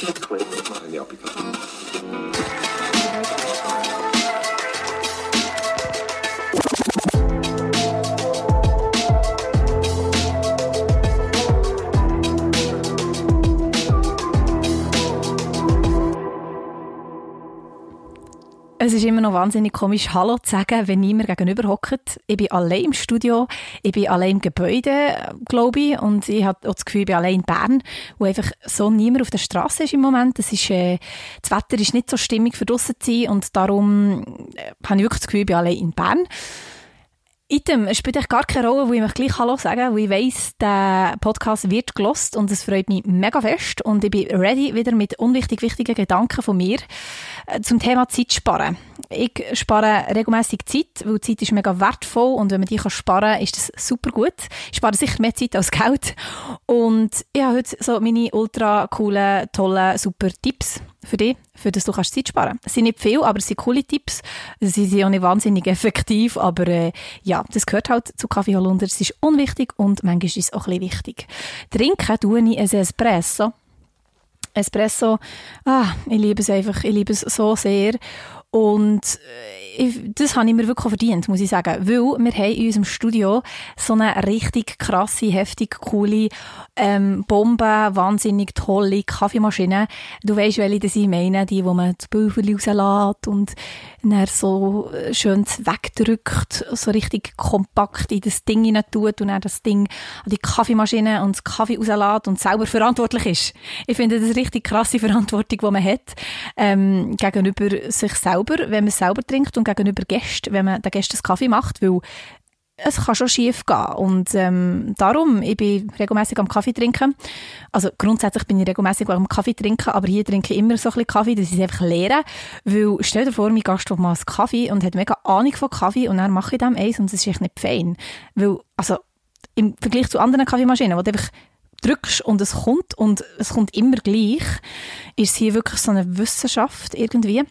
Ja, Pikachu. Es ist immer noch wahnsinnig komisch, Hallo zu sagen, wenn niemand gegenüber hockt. Ich bin allein im Studio, ich bin allein im Gebäude, glaube ich, und ich habe auch das Gefühl, ich bin allein in Bern, wo einfach so niemand auf der Straße ist im Moment. Das, ist, äh, das Wetter ist nicht so stimmig für draussen zu sein und darum äh, habe ich wirklich das Gefühl, ich bin allein in Bern. Item, es spielt echt gar keine Rolle, wo ich mich gleich Hallo sagen, weil ich weiss, der Podcast wird gelost und es freut mich mega fest und ich bin ready wieder mit unwichtig wichtigen Gedanken von mir zum Thema Zeit sparen. Ich spare regelmäßig Zeit, weil Zeit ist mega wertvoll und wenn man die sparen kann, ist das super gut. Ich spare sicher mehr Zeit als Geld und ich habe heute so meine ultra coolen, tollen, super Tipps für dich, für das du kannst Zeit sparen kannst. Es sind nicht viel, aber es sind coole Tipps. Sie sind auch nicht wahnsinnig effektiv, aber äh, ja, das gehört halt zu Kaffee Holunder. Es ist unwichtig und manchmal ist es auch ein bisschen wichtig. Trinken tue ich ein Espresso. Espresso, ah, ich liebe es einfach, ich liebe es so sehr. Und äh, das habe ich mir wirklich verdient, muss ich sagen. Weil wir haben in unserem Studio so eine richtig krasse, heftig coole ähm, Bombe, wahnsinnig tolle Kaffeemaschine. Du weißt, welche das ich meine, die, wo man das Pulver rauslässt und dann so äh, schön wegdrückt, so richtig kompakt in das Ding hinein tut und dann das Ding an die Kaffeemaschine und das Kaffee rauslässt und selber verantwortlich ist. Ich finde das eine richtig krasse Verantwortung, die man hat, ähm, gegenüber sich selber, wenn man es selber trinkt und gegenüber Gästen, wenn man den Gästen das Kaffee macht, weil es kann schon schief gehen. Und ähm, darum, ich bin regelmäßig am Kaffee trinken. Also grundsätzlich bin ich regelmäßig am Kaffee trinken, aber hier trinke ich immer so ein bisschen Kaffee, ich es einfach leere. Weil stell dir vor, mein Gast macht mal einen Kaffee und hat mega Ahnung von Kaffee und dann mache ich dem eins und es ist echt nicht fein. Weil, also im Vergleich zu anderen Kaffeemaschinen, wo du einfach drückst und es kommt und es kommt immer gleich, ist es hier wirklich so eine Wissenschaft irgendwie.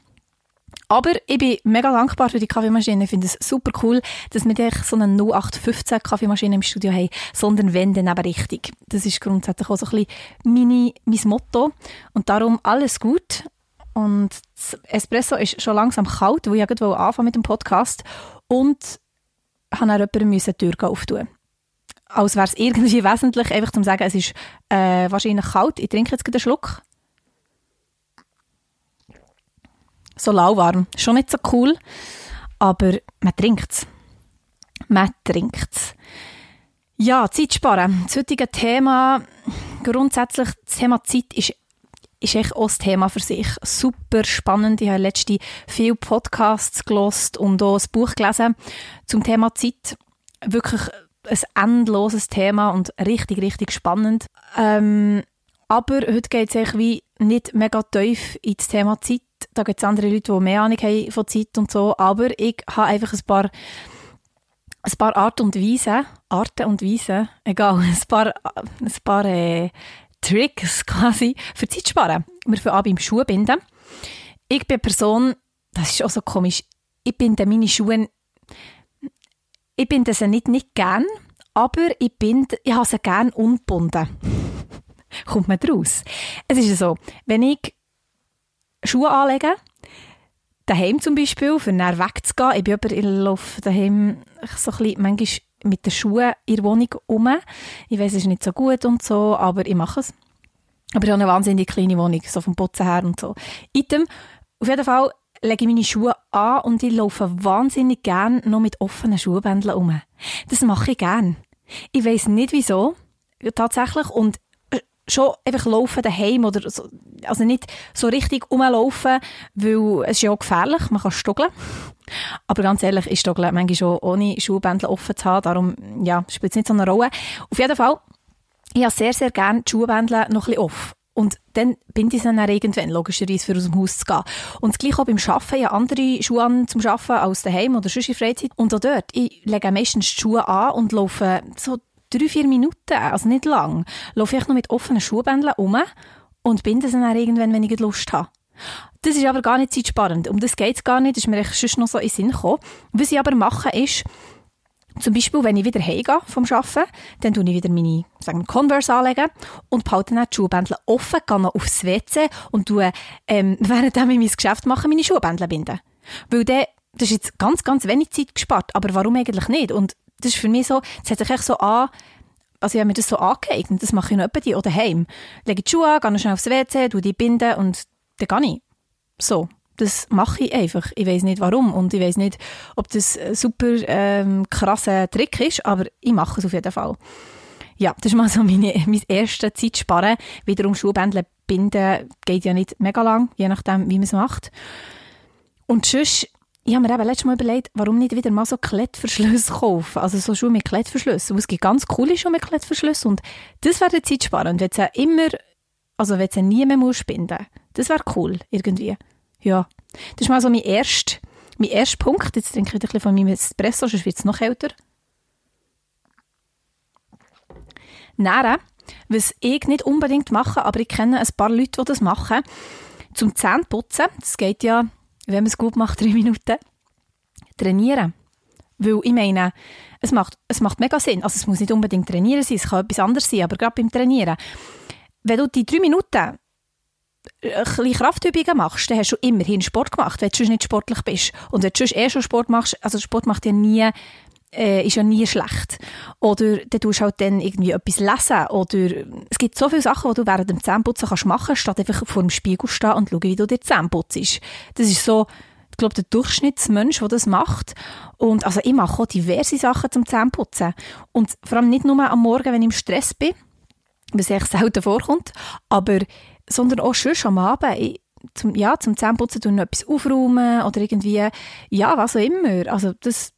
Aber ich bin mega dankbar für die Kaffeemaschine. Ich finde es super cool, dass wir nicht so eine 0815 Kaffeemaschine im Studio haben, sondern wenn, dann eben richtig. Das ist grundsätzlich auch so ein bisschen meine, mein Motto. Und darum alles gut. Und das Espresso ist schon langsam kalt, weil ich ja anfangen mit dem Podcast. Und habe dann jemandem die Tür auftun als wäre es irgendwie wesentlich, einfach zu sagen, es ist äh, wahrscheinlich kalt. Ich trinke jetzt einen Schluck. So lauwarm. Schon nicht so cool, aber man trinkt es. Man trinkt es. Ja, Zeit sparen. Das heutige Thema, grundsätzlich das Thema Zeit ist ist echt auch ein Thema für sich. Super spannend. Ich habe letzte viele Podcasts gelost und auch ein Buch gelesen zum Thema Zeit. Wirklich ein endloses Thema und richtig, richtig spannend. Ähm, aber heute geht es wie nicht mega tief ins Thema Zeit. Da gibt es andere Leute, die mehr Ahnung haben von Zeit und so. Aber ich habe einfach ein paar, ein paar Art und Weisen, Arten und Weisen, egal, ein paar, ein paar äh, Tricks quasi für Zeit sparen. Wir fangen an beim Schuhbinden. Ich bin eine Person, das ist auch so komisch, ich binde meine Schuhe, ich binde sie nicht, nicht gern, aber ich, binde, ich habe sie gern ungebunden kommt man draus. Es ist so, wenn ich Schuhe anlege, daheim zum Beispiel, für näher wegzugehen, ich bin aber, ich laufe daheim so ein bisschen, manchmal mit den Schuhen in der Wohnung um. Ich weiß, es ist nicht so gut und so, aber ich mache es. Aber ich habe eine wahnsinnig kleine Wohnung, so vom Putzen her und so. Item, auf jeden Fall lege ich meine Schuhe an und ich laufe wahnsinnig gern noch mit offenen Schuhbändeln um. Das mache ich gern. Ich weiß nicht wieso, tatsächlich. Und schon einfach laufen daheim oder so, also nicht so richtig rumlaufen, weil es ist ja auch gefährlich, man kann stoggeln. Aber ganz ehrlich, ich stoggle manchmal schon ohne Schuhbändel offen zu haben, darum ja, spielt es nicht so eine Rolle. Auf jeden Fall, ich habe sehr, sehr gerne die Schuhbändel noch ein offen. Und dann bin ich dann irgendwann, logischerweise, für aus dem Haus zu gehen. Und das gleiche auch beim Arbeiten. Ich habe andere Schuhe an zum Arbeiten als daheim oder sonst in Freizeit. Und auch dort, ich lege meistens die Schuhe an und laufe so drei, vier Minuten, also nicht lang, laufe ich noch mit offenen Schuhbändeln um und binde sie dann irgendwann, wenn ich Lust habe. Das ist aber gar nicht zeitsparend. Um das geht es gar nicht. Das ist mir echt sonst noch so in den Sinn gekommen. Was ich aber mache, ist, Zum Beispiel, wenn ich wieder heimgehe vom Arbeiten, dann tue ich wieder meine sagen wir, Converse anlegen und behalte dann die Schuhbändel offen, gehe noch aufs WC und tue, ähm, während ich mein Geschäft mache, meine Schuhbändel binden. Weil dann, das ist jetzt ganz, ganz wenig Zeit gespart, aber warum eigentlich nicht? Und das ist für mich so, es hat sich echt so an, also ich habe mir das so angeeignet, das mache ich noch etwa die oder heim. Lege die Schuhe an, gehe schnell aufs WC, tue die binden und dann gehe ich. So das mache ich einfach. Ich weiß nicht warum und ich weiß nicht, ob das ein super ähm, krasser Trick ist, aber ich mache es auf jeden Fall. Ja, das ist mal so meine, mein erstes Zeitsparen. Wiederum Schuhbändle binden geht ja nicht mega lang, je nachdem, wie man es macht. Und sonst, ich habe mir eben letztes Mal überlegt, warum nicht wieder mal so Klettverschlüsse kaufen. Also so Schuhe mit Klettverschlüssen. Es gibt ganz coole Schuhe mit Klettverschlüssen und das wäre Zeitsparen. wenn ja immer, also wenn es nie mehr muss binden, das wäre cool, irgendwie. Ja, das ist mal so mein erster, mein erster Punkt. Jetzt trinke ich ein bisschen von meinem Espresso, sonst wird es noch älter. Nähren, was ich nicht unbedingt mache, aber ich kenne ein paar Leute, die das machen, zum Zähneputzen, das geht ja, wenn man es gut macht, drei Minuten, trainieren. Weil ich meine, es macht, es macht mega Sinn. Also es muss nicht unbedingt trainieren sein, es kann etwas anderes sein, aber gerade beim Trainieren. Wenn du die drei Minuten ein bisschen Kraftübungen machst, dann hast du immerhin Sport gemacht, wenn du nicht sportlich bist. Und wenn du eh schon Sport machst, also Sport macht ja nie, äh, ist ja nie schlecht. Oder dann tust du halt dann irgendwie etwas lesen. Oder es gibt so viele Sachen, die du während dem Zähneputzen kannst machen kannst, statt einfach vor dem Spiegel stehen und schauen, wie du dir Zähne putzt. Das ist so, ich glaube, der Durchschnittsmensch, der das macht. Und also ich mache auch diverse Sachen zum Zähneputzen. Und vor allem nicht nur am Morgen, wenn ich im Stress bin, was echt selten vorkommt, aber sondern auch schon am Abend. Ich, zum, ja, zum Zähneputzen tun etwas aufräumen oder irgendwie, ja, was auch immer. Also das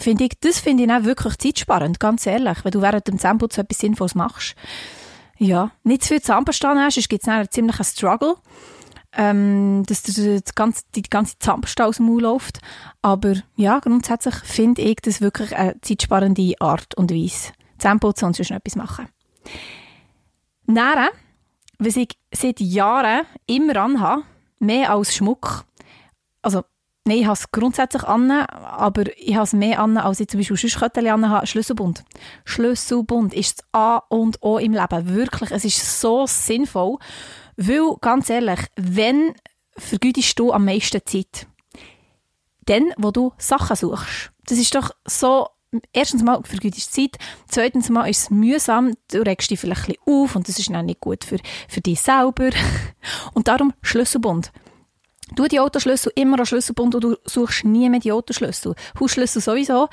finde ich, das finde ich auch wirklich zeitsparend, ganz ehrlich, wenn du während dem Zähneputzen etwas Sinnvolles machst. Ja, nicht zu viel Zahnpasta hast, sonst gibt es einen ziemlichen Struggle, ähm, dass die, ganze, die ganze Zahnpasta aus dem Mund läuft. Aber ja, grundsätzlich finde ich das wirklich eine zeitsparende Art und Weise. Zähneputzen und sonst etwas machen. Nähren was ich seit Jahren immer anhabe, mehr als Schmuck. Also, nein, ich habe es grundsätzlich an, aber ich habe es mehr an, als ich zum Beispiel Schussköttel anhabe, Schlüsselbund. Schlüsselbund ist das A und O im Leben. Wirklich, es ist so sinnvoll, weil, ganz ehrlich, wenn vergütest du am meisten Zeit? Dann, wo du Sachen suchst. Das ist doch so erstens mal vergütest Zeit, zweitens mal ist es mühsam, du regst dich vielleicht ein bisschen auf und das ist dann nicht gut für, für dich selber. Und darum Schlüsselbund. Du die Autoschlüssel immer an Schlüsselbund und du suchst nie mehr die Autoschlüssel. Hausschlüssel sowieso.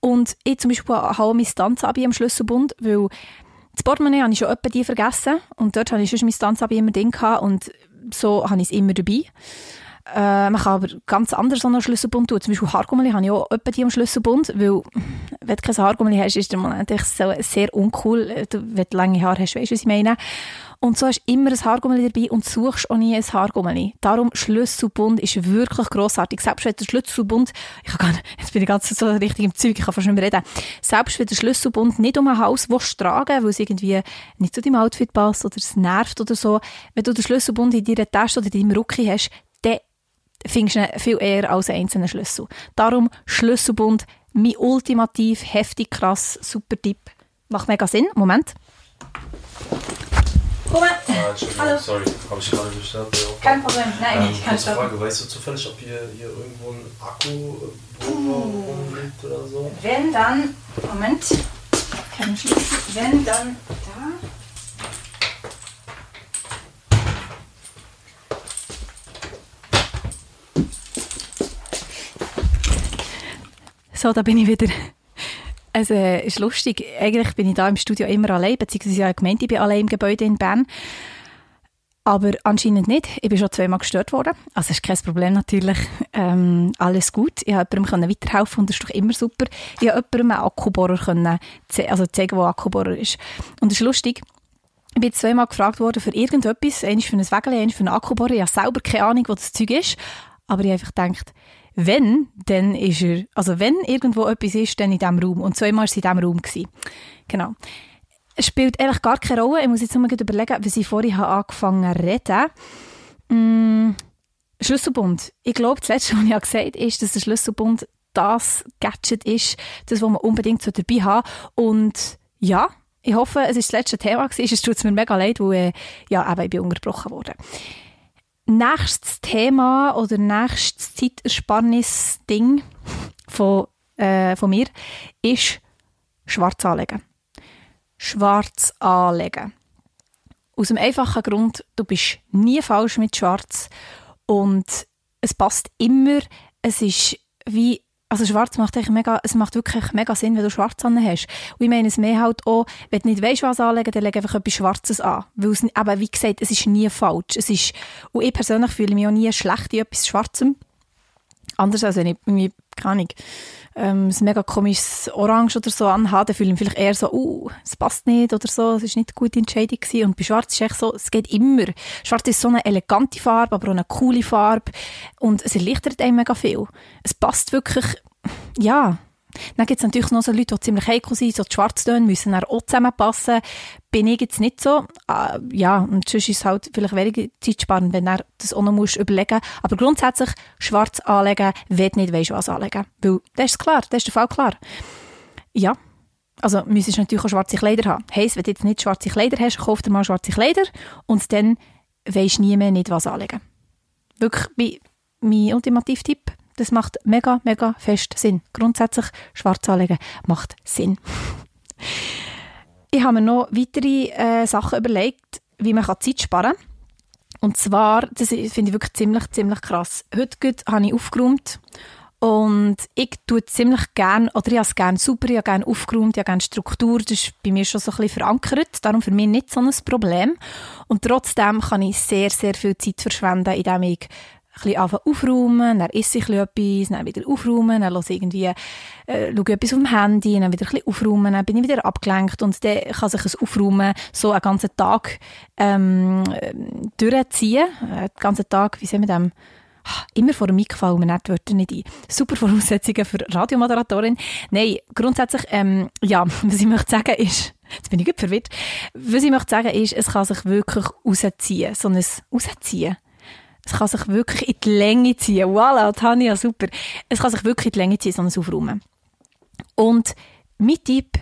Und ich zum Beispiel habe mein Tanzabi am Schlüsselbund, weil das Portemonnaie habe ich schon etwa die vergessen und dort habe ich schon mein Tanzabi immer drin gehabt und so habe ich es immer dabei. Äh, man kann aber ganz anders an einen Schlüsselbund tun. Zum Beispiel Haargummeli habe ich auch etwa die am Schlüsselbund, weil wenn du kein Haargummeli hast, ist der Moment so sehr uncool. Wenn du lange Haare hast, weißt du, was ich meine. Und so hast du immer ein Haargummeli dabei und suchst auch nie ein Haargummeli. Darum Schlüsselbund ist wirklich grossartig. Selbst wenn der Schlüsselbund, ich kann jetzt bin ich ganz so richtig im Zeug, ich kann fast nicht mehr reden. Selbst wenn der Schlüsselbund nicht um ein Haus willst tragen, weil es irgendwie nicht zu deinem Outfit passt oder es nervt oder so, wenn du den Schlüsselbund in deiner Tasche oder in deinem Rucki hast, findest du viel eher als einzelnen Schlüssel. Darum Schlüsselbund, mein ultimativ heftig krass super Tipp. Macht mega Sinn. Moment. Mal. Ah, Hallo. Sorry, habe ich gerade bestellt. Kein Problem. Nein, ähm, ich kann schon. Frage, weißt du zufällig, ob hier, hier irgendwo ein Akku rumliegt oder so? Wenn dann, Moment, kein Schlüssel, wenn dann da. So, da bin ich wieder. Es äh, ist lustig. Eigentlich bin ich da im Studio immer allein, beziehungsweise ja gemeint, ich bin allein im Gebäude in Bern. Aber anscheinend nicht. Ich bin schon zweimal gestört worden. Also ist kein Problem natürlich. Ähm, alles gut. Ich konnte jemandem weiterhelfen und das ist doch immer super. Ich konnte jemandem einen Akkubohrer können, also zeigen, wo ein Akkubohrer ist. Und das ist lustig. Ich bin zweimal gefragt worden für irgendetwas. Eines für ein Wägel, eines für einen Akkubohrer. Ich habe selber keine Ahnung, was das Zeug ist. Aber ich habe einfach gedacht, wenn, dann ist er, also wenn irgendwo etwas ist, dann in diesem Raum. Und zweimal war es in diesem Raum. Gewesen. Genau. Es spielt eigentlich gar keine Rolle. Ich muss jetzt mal überlegen, wie ich vorhin angefangen habe reden. Mm, Schlüsselbund. Ich glaube, das Letzte, was ich gesagt habe, ist, dass der Schlüsselbund das Gadget ist, das, was man unbedingt so dabei haben Und ja, ich hoffe, es ist das letzte Thema. Es tut mir mega leid, weil ja, eben, ich bin unterbrochen worden. Nächstes Thema oder nächstes Zeitersparnis-Ding von, äh, von mir ist Schwarz anlegen. Schwarz anlegen. Aus dem einfachen Grund, du bist nie falsch mit Schwarz und es passt immer. Es ist wie also schwarz macht eigentlich mega, es macht wirklich mega Sinn, wenn du schwarz an hast. Und ich meine es mehr halt auch, wenn du nicht weißt, was anlegen, dann leg einfach etwas Schwarzes an. Weil es, aber wie gesagt, es ist nie falsch. Es ist, und ich persönlich fühle mich auch nie schlecht in etwas Schwarzem. Anders als wenn ich irgendwie, keine Ahnung, ähm, ein mega komisches Orange oder so anhabe, dann fühle ich mich vielleicht eher so, uh, es passt nicht oder so, es ist nicht eine gute Entscheidung gewesen. Und bei Schwarz ist echt so, es geht immer. Schwarz ist so eine elegante Farbe, aber auch eine coole Farbe und es erleichtert einem mega viel. Es passt wirklich, ja, dann gibt es natürlich noch so Leute, die ziemlich heikel sind, so die Schwarztöne müssen dann auch zusammenpassen. Bin ich jetzt nicht so. Äh, ja, und sonst ist es halt vielleicht weniger zeitsparend, wenn du das auch noch musst überlegen Aber grundsätzlich schwarz anlegen, wenn du nicht weißt, was anlegen. Weil, das ist klar, das ist der Fall klar. Ja, also müsstest du natürlich auch schwarze Kleider haben. Heisst, wenn du jetzt nicht schwarze Kleider hast, kauf dir mal schwarze Kleider und dann weisst nie mehr nicht, was anlegen. Wirklich mein Ultimativ-Tipp das macht mega, mega fest Sinn. Grundsätzlich schwarz anlegen macht Sinn. ich habe mir noch weitere äh, Sachen überlegt, wie man Zeit sparen kann. Und zwar, das finde ich wirklich ziemlich, ziemlich krass. Heute habe ich aufgeräumt und ich tue ziemlich gerne, oder ich habe es gerne super, ich habe gerne aufgeräumt, ich habe gerne Struktur, das ist bei mir schon so ein bisschen verankert, darum für mich nicht so ein Problem. Und trotzdem kann ich sehr, sehr viel Zeit verschwenden, indem ich bisschen aufräumen, dann esse ich etwas, dann wieder aufräumen, dann höre irgendwie, äh, schaue etwas auf dem Handy, dann wieder ein bisschen aufräumen, dann bin ich wieder abgelenkt und dann kann sich ein Aufräumen so einen ganzen Tag ähm, durchziehen. Äh, den ganzen Tag, wie sehen wir das? Immer vor dem Mic fallen mir nicht Wörter nicht ein. Super Voraussetzungen für Radiomoderatorin. Nein, grundsätzlich, ähm, ja, was ich möchte sagen ist, jetzt bin ich gut verwirrt, was ich möchte sagen ist, es kann sich wirklich rausziehen, so ein Rausziehen es kann sich wirklich in die Länge ziehen. Voilà, Tanja, super. Es kann sich wirklich in die Länge ziehen, so ein Aufräumen. Und mein Tipp,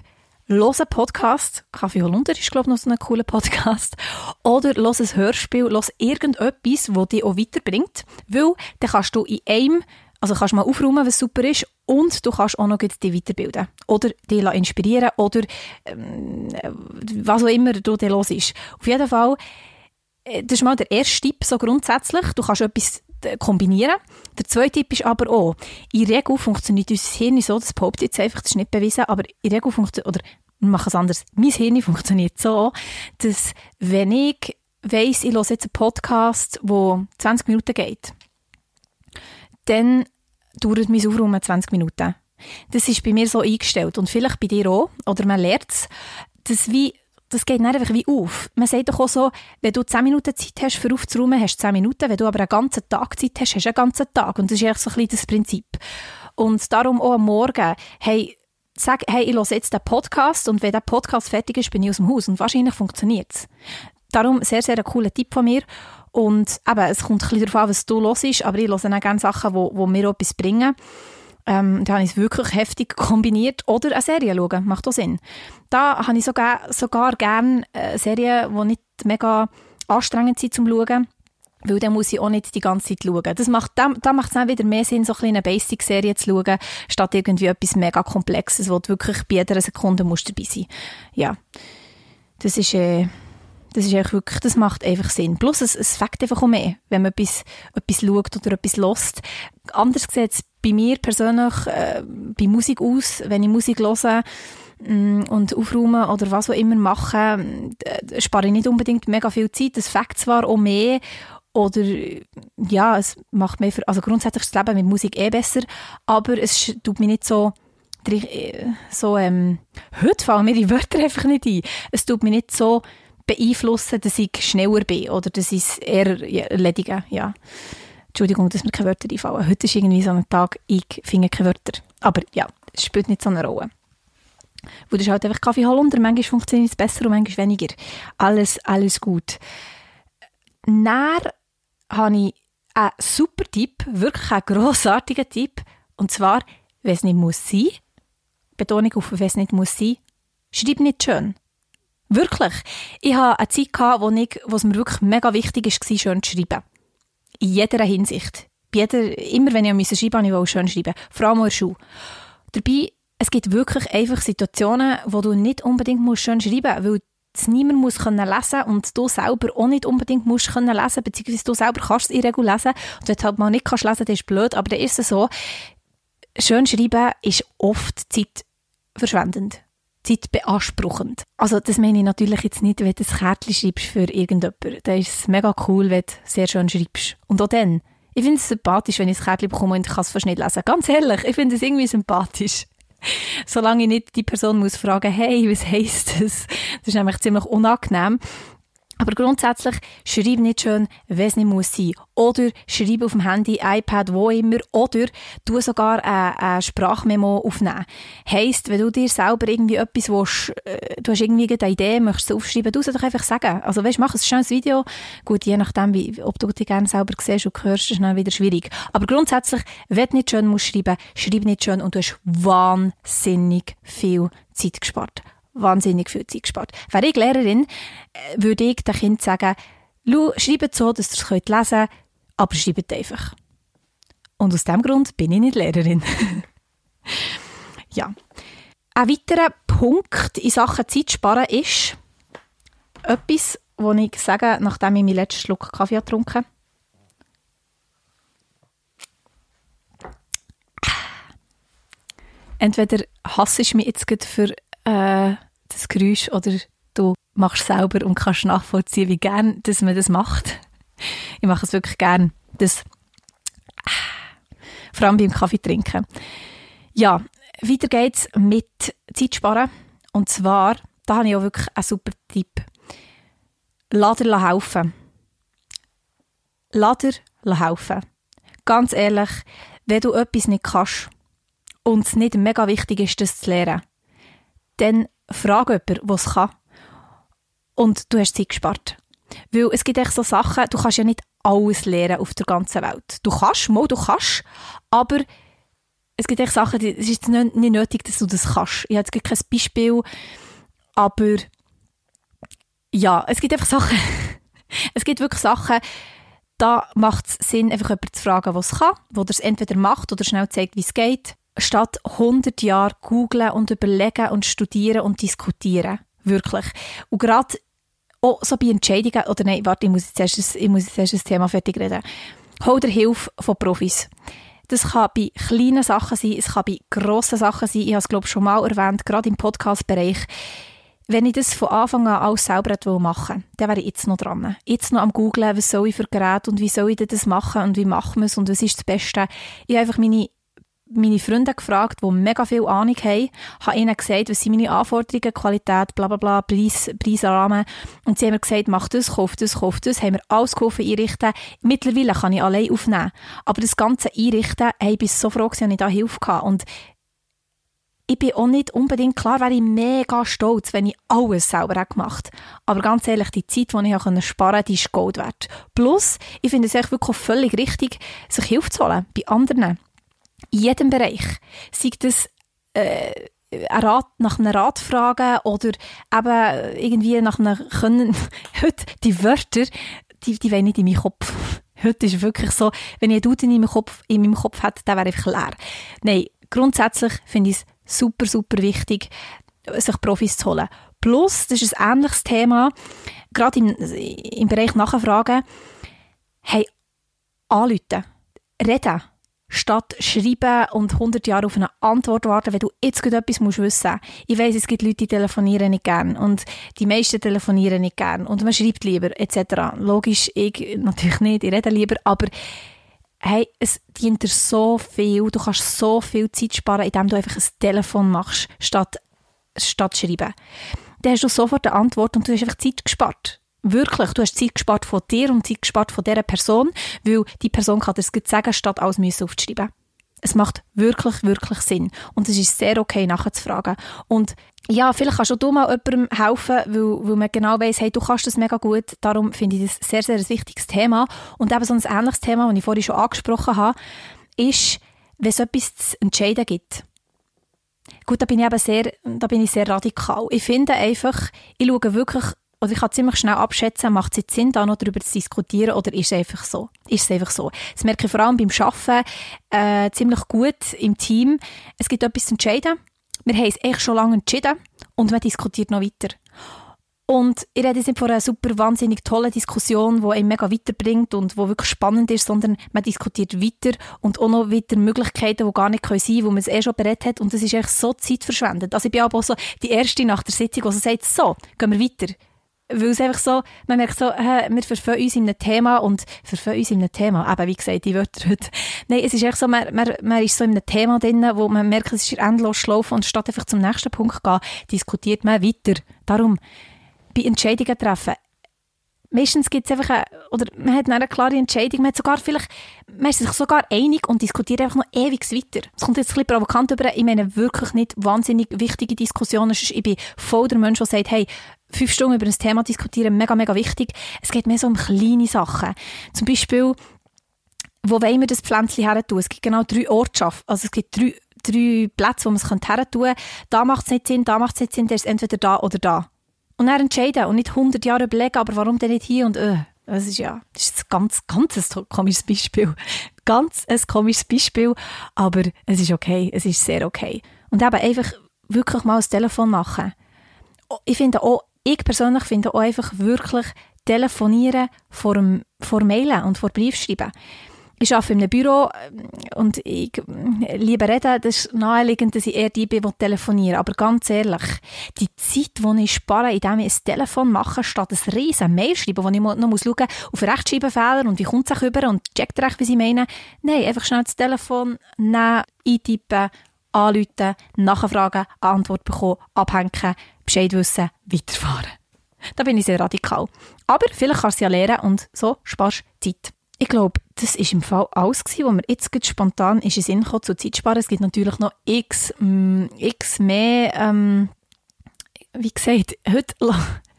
los einen Podcast, Kaffee Holunder ist, glaube ich, noch so ein cooler Podcast, oder los ein Hörspiel, los irgendetwas, das dich auch weiterbringt, weil dann kannst du in einem, also kannst du mal aufräumen, was super ist, und du kannst auch noch dich weiterbilden. Oder dich inspirieren, oder ähm, was auch immer du dir los ist. Auf jeden Fall, das ist mal der erste Tipp, so grundsätzlich. Du kannst etwas äh, kombinieren. Der zweite Tipp ist aber auch, in Regel funktioniert unser Hirn so, das behauptet jetzt einfach, das ist nicht bewiesen, aber in Regel funktioniert, oder wir machen es anders, mein Hirn funktioniert so, dass wenn ich weiss, ich höre jetzt einen Podcast, der 20 Minuten geht, dann dauert mein Aufräumen 20 Minuten. Das ist bei mir so eingestellt und vielleicht bei dir auch, oder man lernt es, dass wie das geht nicht einfach wie auf. Man sagt doch auch so, wenn du 10 Minuten Zeit hast, für aufzuräumen, hast du 10 Minuten. Wenn du aber einen ganzen Tag Zeit hast, hast du einen ganzen Tag. Und das ist eigentlich so ein bisschen das Prinzip. Und darum auch am Morgen, hey, sag, hey, ich höre jetzt den Podcast und wenn der Podcast fertig ist, bin ich aus dem Haus. Und wahrscheinlich funktioniert es. Darum sehr, sehr ein cooler Tipp von mir. Und eben, es kommt ein bisschen darauf an, was du hörst, aber ich höre auch gerne Sachen, die, die mir etwas bringen. Ähm, da habe ich es wirklich heftig kombiniert. Oder eine Serie schauen, macht auch Sinn. Da habe ich sogar, sogar gerne eine Serie, die nicht mega anstrengend sind zum Schauen. Weil dann muss ich auch nicht die ganze Zeit schauen. Das macht, da, da macht es dann wieder mehr Sinn, so ein eine Basic-Serie zu schauen, statt irgendwie etwas mega Komplexes, wo du wirklich bei jeder Sekunde musst dabei sein Ja. Das ist, äh, das ist wirklich, das macht einfach Sinn. Plus, es, es fängt einfach auch mehr, wenn man etwas, etwas schaut oder etwas lost. Anders sieht bei mir persönlich äh, bei Musik aus, wenn ich Musik höre mm, und aufräumen oder was auch immer machen, äh, spare ich nicht unbedingt mega viel Zeit. Das fängt zwar auch mehr oder ja, es macht mehr für, also grundsätzlich das Leben mit Musik eh besser, aber es tut mich nicht so äh, so ähm, heute fallen mir die Wörter einfach nicht ein. Es tut mich nicht so beeinflussen, dass ich schneller bin oder dass ich es eher erledige, ja. Entschuldigung, dass mir keine Wörter einfallen. Heute ist irgendwie so ein Tag, ich finde keine Wörter. Aber ja, es spielt nicht so eine Rolle. Wo das halt einfach Kaffee Hollunder. Manchmal funktioniert es besser und manchmal weniger. Alles, alles gut. Dann habe ich einen super Tipp, wirklich einen grossartigen Tipp. Und zwar, wenn es nicht muss sein. Betonung auf, wenn es nicht muss sein. Schreib nicht schön. Wirklich. Ich hatte eine Zeit, wo es mir wirklich mega wichtig war, schön zu schreiben. In jeder Hinsicht. Bei jeder, immer wenn ich schreiben musste, wollte ich schön schreiben. Vor allem in der Schule. Dabei, es gibt wirklich einfach Situationen, wo du nicht unbedingt schön schreiben musst, weil es niemand muss können lesen und du selber auch nicht unbedingt musst können lesen, beziehungsweise du selber kannst es in Regel lesen. Und wenn du halt mal nicht kannst lesen, dann ist blöd, aber dann ist es so, schön schreiben ist oft zeitverschwendend. Zeitbeanspruchend. Also das meine ich natürlich jetzt nicht, wenn du ein Kärtchen schreibst für irgendjemanden. Da ist es mega cool, wenn du sehr schön schreibst. Und auch dann. Ich finde es sympathisch, wenn ich ein Kärtchen bekomme und ich kann es fast nicht lesen. Ganz ehrlich, ich finde es irgendwie sympathisch. Solange ich nicht die Person muss fragen, hey, was heisst das? Das ist nämlich ziemlich unangenehm. Aber grundsätzlich, schreib nicht schön, wenn es nicht muss sein. Oder schreib auf dem Handy, iPad, wo immer. Oder du sogar eine, eine Sprachmemo aufnehmen. Heisst, wenn du dir selber irgendwie etwas willst, äh, du hast irgendwie eine Idee, möchtest du aufschreiben, du sollst doch einfach sagen. Also weißt, mach ein schönes Video. Gut, je nachdem, wie, ob du dich gerne selber siehst und hörst, ist dann wieder schwierig. Aber grundsätzlich, wenn du nicht schön musst schreiben, schreib nicht schön und du hast wahnsinnig viel Zeit gespart wahnsinnig viel Zeit gespart. Wäre ich Lehrerin, äh, würde ich dem Kind sagen, schreibt so, dass ihr es lesen könnt, aber schreibt einfach. Und aus diesem Grund bin ich nicht Lehrerin. ja. Ein weiterer Punkt in Sachen Zeit sparen ist etwas, was ich sage, nachdem ich meinen letzten Schluck Kaffee getrunken habe. Entweder hasse ich mich jetzt für äh, das Geräusch oder du machst selber und kannst nachvollziehen, wie gern dass man das macht. Ich mache es wirklich gern. Das, vor allem beim Kaffee trinken. Ja, weiter geht's mit Zeitsparen. Und zwar, da habe ich auch wirklich einen super Tipp. Lader laufen. Lader laufen. Ganz ehrlich, wenn du etwas nicht kannst und es nicht mega wichtig ist, das zu lernen, dann frag jemanden, der es kann. Und du hast Zeit gespart. Weil es gibt echt so Sachen, du kannst ja nicht alles lernen auf der ganzen Welt. Du kannst, mal, du kannst, aber es gibt echt Sachen, es ist nicht nötig, dass du das kannst. Ich habe jetzt kein Beispiel, aber ja, es gibt einfach Sachen, es gibt wirklich Sachen, da macht es Sinn, einfach jemanden zu fragen, was kann, der es entweder macht oder schnell zeigt, wie es geht statt 100 Jahre googeln und überlegen und studieren und diskutieren. Wirklich. Und gerade auch so bei Entscheidungen, oder nein, warte, ich muss jetzt erst, ich muss jetzt erst das Thema fertig reden. Hol dir Hilfe von Profis. Das kann bei kleinen Sachen sein, es kann bei grossen Sachen sein. Ich habe es, glaube ich, schon mal erwähnt, gerade im Podcast-Bereich. Wenn ich das von Anfang an alles selber machen will, dann wäre ich jetzt noch dran. Jetzt noch am googlen, was soll ich für Geräte und wie soll ich das machen und wie machen wir es und was ist das Beste. Ich habe einfach meine meine Freunde gefragt, die mega viel Ahnung haben, habe ihnen gesagt, was sind meine Anforderungen, Qualität, bla bla bla, Preis, Preisrahmen. Und sie haben mir gesagt, mach das, kauf das, kauf das. Haben wir alles geholfen, einrichten. Mittlerweile kann ich allein aufnehmen. Aber das ganze Einrichten, hey, ich so froh, dass ich da Hilfe hatte. Und ich bin auch nicht unbedingt klar, wäre ich mega stolz, wenn ich alles selber gemacht hätte. Aber ganz ehrlich, die Zeit, die ich sparen konnte, die ist Gold wert. Plus, ich finde es wirklich völlig richtig, sich Hilfe zu holen bei anderen jedem Bereich. Sei das äh, ein Rat, nach einem Rat fragen oder eben irgendwie nach einem Können. Heute, die Wörter, die, die wollen nicht in meinen Kopf. Heute ist wirklich so, wenn ich Duden in meinem Kopf, in meinem Kopf hätte, dann wäre einfach leer. Nein, grundsätzlich finde ich es super, super wichtig, sich Profis zu holen. Plus, das ist ein ähnliches Thema, gerade im, im Bereich Nachfragen, hey, anrufen, reden statt schreiben und 100 Jahre auf eine Antwort warten, wenn du jetzt gut etwas musst wissen. Ich weiss, es gibt Leute, die telefonieren nicht gern und die meisten telefonieren nicht gern und man schreibt lieber etc. Logisch, ich natürlich nicht, ich rede lieber, aber hey, es dient dir so viel, du kannst so viel Zeit sparen, indem du einfach ein Telefon machst, statt, statt schreiben. Dann hast du sofort eine Antwort und du hast einfach Zeit gespart. Wirklich, du hast Zeit gespart von dir und Zeit gespart von dieser Person, weil die Person kann das sagen, statt alles aufzuschreiben. Es macht wirklich, wirklich Sinn. Und es ist sehr okay, nachzufragen. Und ja, vielleicht kannst du mal jemandem helfen, weil, weil man genau weiss, hey, du kannst das mega gut. Darum finde ich das sehr, sehr ein wichtiges Thema. Und eben so ein ähnliches Thema, das ich vorhin schon angesprochen habe, ist, wenn es etwas zu entscheiden gibt. Gut, da bin ich eben sehr, da bin ich sehr radikal. Ich finde einfach, ich schaue wirklich, oder ich kann ziemlich schnell abschätzen, macht es jetzt Sinn, da noch darüber zu diskutieren, oder ist es einfach so? Ist es einfach so? Das merke ich vor allem beim Arbeiten äh, ziemlich gut im Team. Es gibt etwas zu entscheiden. Wir haben es echt schon lange entschieden und man diskutiert noch weiter. Und ich rede jetzt nicht von einer super wahnsinnig tollen Diskussion, die einen mega weiterbringt und wo wirklich spannend ist, sondern man diskutiert weiter und auch noch weiter Möglichkeiten, die gar nicht sein können, wo man es eh schon berät hat und das ist echt so zeitverschwendet. Also ich bin aber auch so die Erste nach der Sitzung, die so sagt, so, gehen wir weiter. Weil es einfach so, man merkt so, äh, wir verfehlen uns in einem Thema und verfehlen uns in einem Thema. Eben, wie gesagt, die Wörter heute. Nein, es ist echt so, man, man, man ist so in einem Thema drin, wo man merkt, es ist endlos schlafen und statt einfach zum nächsten Punkt zu gehen, diskutiert man weiter. Darum, bei Entscheidungen treffen. Meistens gibt es einfach eine, oder man hat eine klare Entscheidung, man, hat sogar vielleicht, man ist sich sogar einig und diskutiert einfach noch ewig weiter. Es kommt jetzt ein bisschen provokant über, ich meine wirklich nicht wahnsinnig wichtige Diskussionen, ich bin voll der Mensch, der sagt, hey, fünf Stunden über ein Thema diskutieren, mega, mega wichtig. Es geht mehr so um kleine Sachen. Zum Beispiel, wo wollen wir das Pflänzchen her tun? Es gibt genau drei Ortschaften, also es gibt drei, drei Plätze, wo man es her tun könnte. Da macht es nicht Sinn, da macht es nicht Sinn, der ist entweder da oder da. Und dann entscheiden und nicht 100 Jahre überlegen, aber warum denn nicht hier und äh. Das ist ja das ist ein ganz, ganz ein komisches Beispiel. Ganz ein komisches Beispiel, aber es ist okay, es ist sehr okay. Und eben einfach wirklich mal das Telefon machen. Ich finde auch, ich persönlich finde auch einfach wirklich telefonieren vor, vor Mailen und vor Briefschreiben ich arbeite in einem Büro ähm, und ich äh, liebe reden, das ist naheliegend, dass ich eher die bin, die telefonieren. Aber ganz ehrlich, die Zeit, die ich spare, indem ich ein Telefon mache, statt ein riesen Mail schreiben, wo ich noch muss schauen auf Rechtschreibfehler und wie kommt es rüber und checkt recht, wie sie meinen. Nein, einfach schnell das Telefon nehmen, eintippen, anrufen, nachfragen, Antwort bekommen, abhängen, Bescheid wissen, weiterfahren. Da bin ich sehr radikal. Aber vielleicht kannst du ja lernen und so sparst du Zeit. Ich glaube, das war im Fall alles, was mir jetzt spontan ist in Sinn kam, zu Zeitsparen. Es gibt natürlich noch x, mm, x mehr, ähm, wie gesagt, heute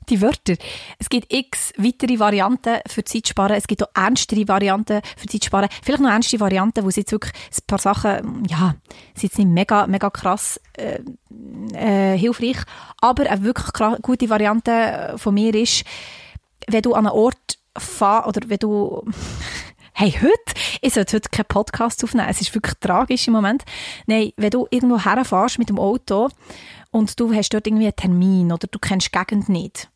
die Wörter. Es gibt x weitere Varianten für Zeitsparen. Es gibt auch ernstere Varianten für Zeitsparen. Vielleicht noch ernste Varianten, wo es jetzt wirklich ein paar Sachen, ja, sind jetzt nicht mega, mega krass äh, äh, hilfreich. Aber eine wirklich gute Variante von mir ist, wenn du an einen Ort fahren, oder wenn du, hey, heute, ich sollte heute keinen Podcast aufnehmen, es ist wirklich tragisch im Moment. Nein, wenn du irgendwo herfährst mit dem Auto und du hast dort irgendwie einen Termin oder du kennst die Gegend nicht,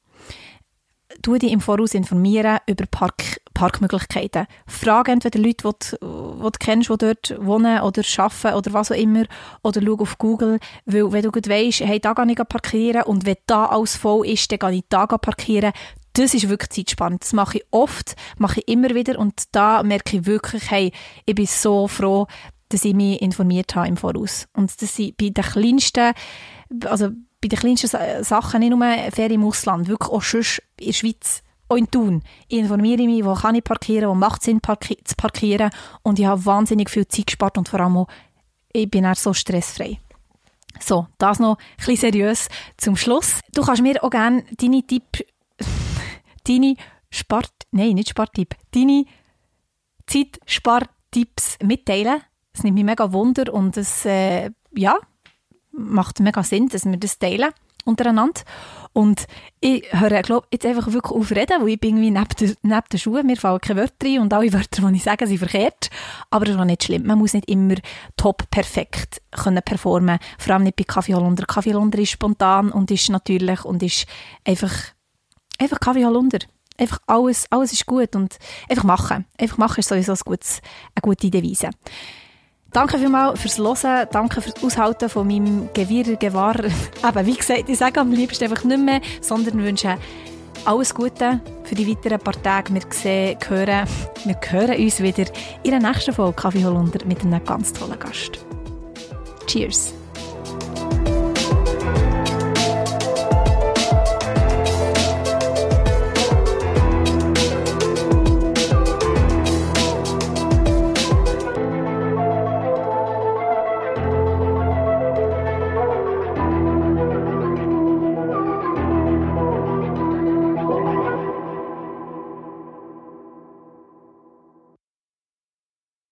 tu dich im Voraus informieren über Park, Parkmöglichkeiten. Frage entweder Leute, die du, die du kennst, die dort wohnen oder arbeiten oder was auch immer, oder schau auf Google, weil wenn du gut weisst, hey, da kann ich parkieren. Und wenn da alles voll ist, dann kann ich da parkieren, das ist wirklich zeitspannend. Das mache ich oft, mache ich immer wieder und da merke ich wirklich, hey, ich bin so froh, dass ich mich informiert habe im Voraus. Und das sind bei den kleinsten, also bei den kleinsten Sachen, nicht nur Ferien im Ausland, wirklich auch schon in der Schweiz, auch in Thun. Ich informiere mich, wo kann ich parkieren, wo macht es Sinn parki zu parkieren und ich habe wahnsinnig viel Zeit gespart und vor allem auch, ich bin auch so stressfrei. So, das noch ein bisschen seriös zum Schluss. Du kannst mir auch gerne deine Tipps deine Spart, nein, nicht Spartipp, deine Zeitspartipps mitteilen. Es nimmt mich mega Wunder und es, äh, ja, macht mega Sinn, dass wir das teilen untereinander. Und ich höre, glaube jetzt einfach wirklich auf reden, weil ich bin irgendwie neben, der, neben den Schuhen, mir fallen keine Wörter rein und alle Wörter, die ich sage, sind verkehrt. Aber das ist auch nicht schlimm. Man muss nicht immer top perfekt können performen. Vor allem nicht bei Kaffee Holunder. Kaffee Holunder ist spontan und ist natürlich und ist einfach einfach Kaffee Holunder. Einfach alles, alles ist gut und einfach machen. Einfach machen ist sowieso ein gutes, eine gute Devise. Danke vielmals fürs Hören, danke fürs Aushalten von meinem Gewirr, Gewahr. Aber wie gesagt, ich sage am liebsten einfach nicht mehr, sondern wünsche alles Gute für die weiteren paar Tage. Wir sehen, hören, wir hören uns wieder in der nächsten Folge Kaffee Holunder mit einem ganz tollen Gast. Cheers!